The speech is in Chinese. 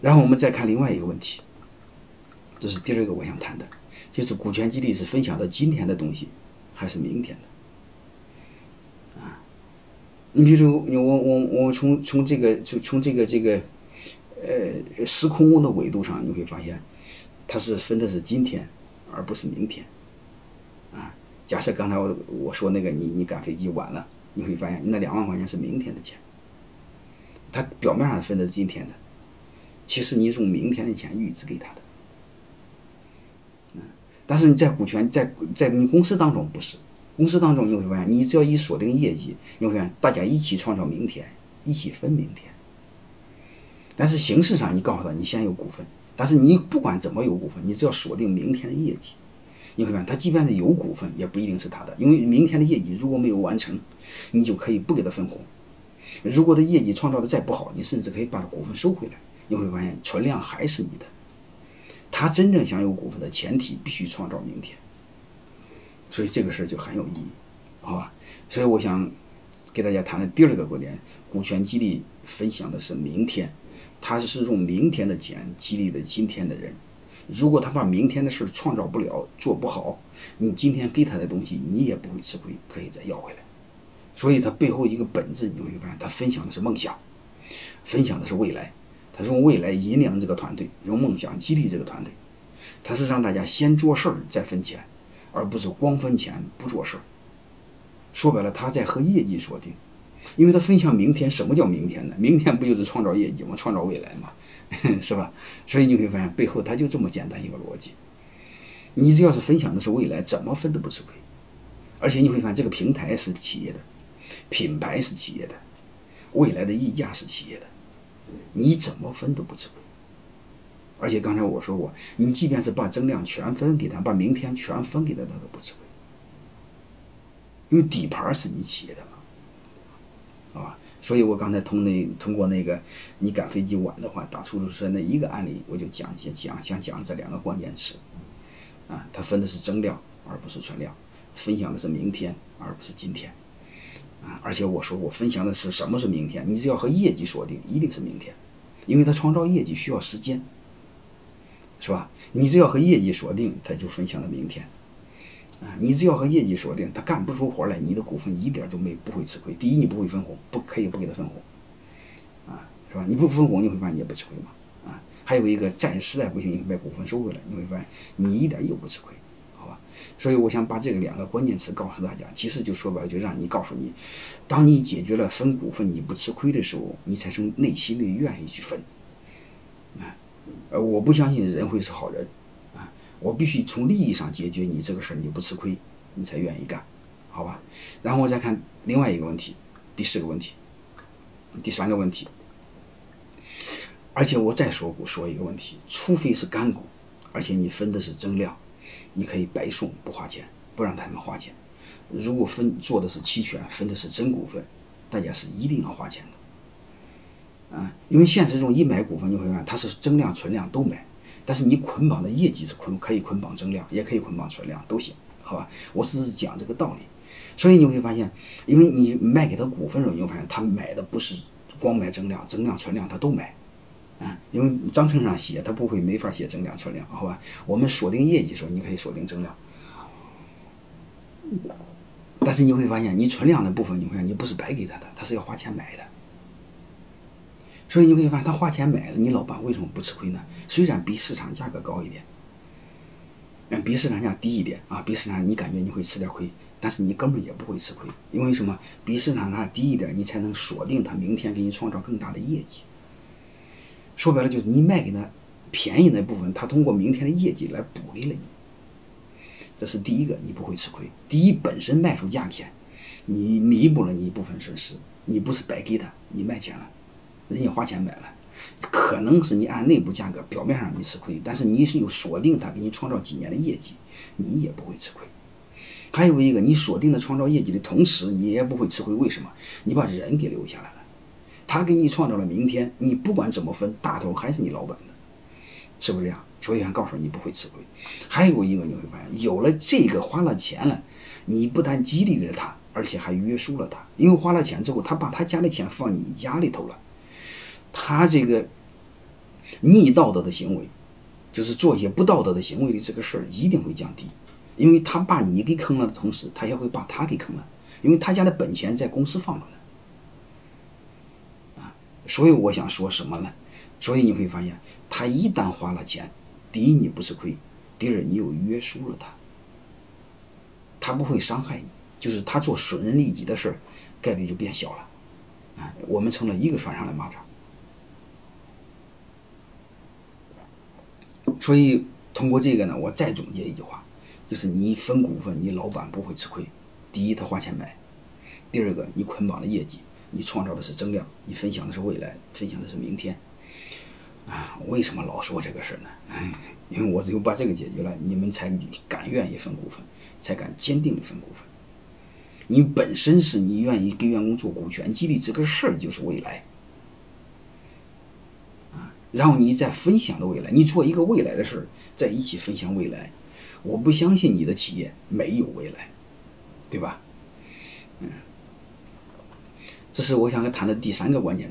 然后我们再看另外一个问题，这是第二个我想谈的，就是股权激励是分享到今天的东西，还是明天的？啊，你比如你我我我从从这个就从这个这个呃时空的维度上，你会发现，它是分的是今天，而不是明天。啊，假设刚才我我说那个你你赶飞机晚了，你会发现那两万块钱是明天的钱，它表面上分的是今天的。其实你用明天的钱预支给他的，嗯，但是你在股权在在你公司当中不是，公司当中你会发现，你只要一锁定业绩，你会发现大家一起创造明天，一起分明天。但是形式上你告诉他你先有股份，但是你不管怎么有股份，你只要锁定明天的业绩，你会发现他即便是有股份，也不一定是他的，因为明天的业绩如果没有完成，你就可以不给他分红。如果他业绩创造的再不好，你甚至可以把股份收回来。你会发现存量还是你的，他真正享有股份的前提必须创造明天，所以这个事儿就很有意义，好吧？所以我想给大家谈的第二个观点，股权激励分享的是明天，他是用明天的钱激励的今天的人，如果他把明天的事创造不了，做不好，你今天给他的东西你也不会吃亏，可以再要回来，所以他背后一个本质你会发现，他分享的是梦想，分享的是未来。他用未来引领这个团队，用梦想激励这个团队，他是让大家先做事儿再分钱，而不是光分钱不做事儿。说白了，他在和业绩锁定，因为他分享明天。什么叫明天呢？明天不就是创造业绩吗？创造未来嘛，是吧？所以你会发现背后他就这么简单一个逻辑。你只要是分享的是未来，怎么分都不吃亏。而且你会发现，这个平台是企业的，品牌是企业的，未来的溢价是企业的。你怎么分都不吃亏，而且刚才我说过，你即便是把增量全分给他，把明天全分给他，他都不吃亏，因为底盘是你企业的嘛，好吧？所以我刚才通那通过那个你赶飞机晚的话，打出租车那一个案例，我就讲一些讲想讲这两个关键词，啊，他分的是增量而不是存量，分享的是明天而不是今天。啊！而且我说我分享的是什么是明天？你只要和业绩锁定，一定是明天，因为他创造业绩需要时间，是吧？你只要和业绩锁定，他就分享了明天。啊！你只要和业绩锁定，他干不出活来，你的股份一点都没不会吃亏。第一，你不会分红，不可以不给他分红，啊，是吧？你不分红，你会发现你也不吃亏嘛。啊，还有一个暂实在不行，你把股份收回来，你会发现你一点又不吃亏。所以我想把这个两个关键词告诉大家，其实就说白了，就让你告诉你，当你解决了分股份你不吃亏的时候，你才从内心里愿意去分。啊，呃，我不相信人会是好人，啊，我必须从利益上解决你这个事儿，你不吃亏，你才愿意干，好吧？然后我再看另外一个问题，第四个问题，第三个问题，而且我再说说一个问题，除非是干股，而且你分的是增量。你可以白送不花钱，不让他们花钱。如果分做的是期权，分的是真股份，大家是一定要花钱的。啊，因为现实中一买股份，你会发现它是增量、存量都买，但是你捆绑的业绩是捆，可以捆绑增量，也可以捆绑存量，都行，好吧？我只是讲这个道理。所以你会发现，因为你卖给他股份的时候，你会发现他买的不是光买增量、增量、存量，他都买。啊，因为章程上写，他不会没法写增量存量，好吧？我们锁定业绩的时候，你可以锁定增量，但是你会发现，你存量的部分，你会发现你不是白给他的，他是要花钱买的。所以你会发现，他花钱买的，你老板为什么不吃亏呢？虽然比市场价格高一点，嗯，比市场价低一点啊，比市场你感觉你会吃点亏，但是你根本也不会吃亏，因为什么？比市场价低一点，你才能锁定他明天给你创造更大的业绩。说白了就是你卖给他便宜那部分，他通过明天的业绩来补给了你。这是第一个，你不会吃亏。第一，本身卖出价钱，你弥补了你一部分损失，你不是白给他，你卖钱了，人家花钱买了，可能是你按内部价格，表面上没吃亏，但是你是有锁定他给你创造几年的业绩，你也不会吃亏。还有一个，你锁定的创造业绩的同时，你也不会吃亏。为什么？你把人给留下来了。他给你创造了明天，你不管怎么分，大头还是你老板的，是不是这样？所以还告诉你不会吃亏。还有一个你会发现，有了这个花了钱了，你不但激励了他，而且还约束了他。因为花了钱之后，他把他家的钱放你家里头了，他这个逆道德的行为，就是做一些不道德的行为的这个事儿一定会降低，因为他把你给坑了的同时，他也会把他给坑了，因为他家的本钱在公司放着呢。所以我想说什么呢？所以你会发现，他一旦花了钱，第一你不吃亏，第二你又约束了他，他不会伤害你，就是他做损人利己的事概率就变小了。啊，我们成了一个船上的蚂蚱。所以通过这个呢，我再总结一句话，就是你分股份，你老板不会吃亏。第一，他花钱买；第二个，你捆绑了业绩，你创造的是增量，你分享的是未来，分享的是明天。啊，为什么老说这个事儿呢？哎，因为我只有把这个解决了，你们才敢愿意分股份，才敢坚定的分股份。你本身是你愿意给员工做股权激励这个事儿就是未来。啊然后你再分享的未来，你做一个未来的事儿，在一起分享未来，我不相信你的企业没有未来，对吧？嗯，这是我想跟谈的第三个观点。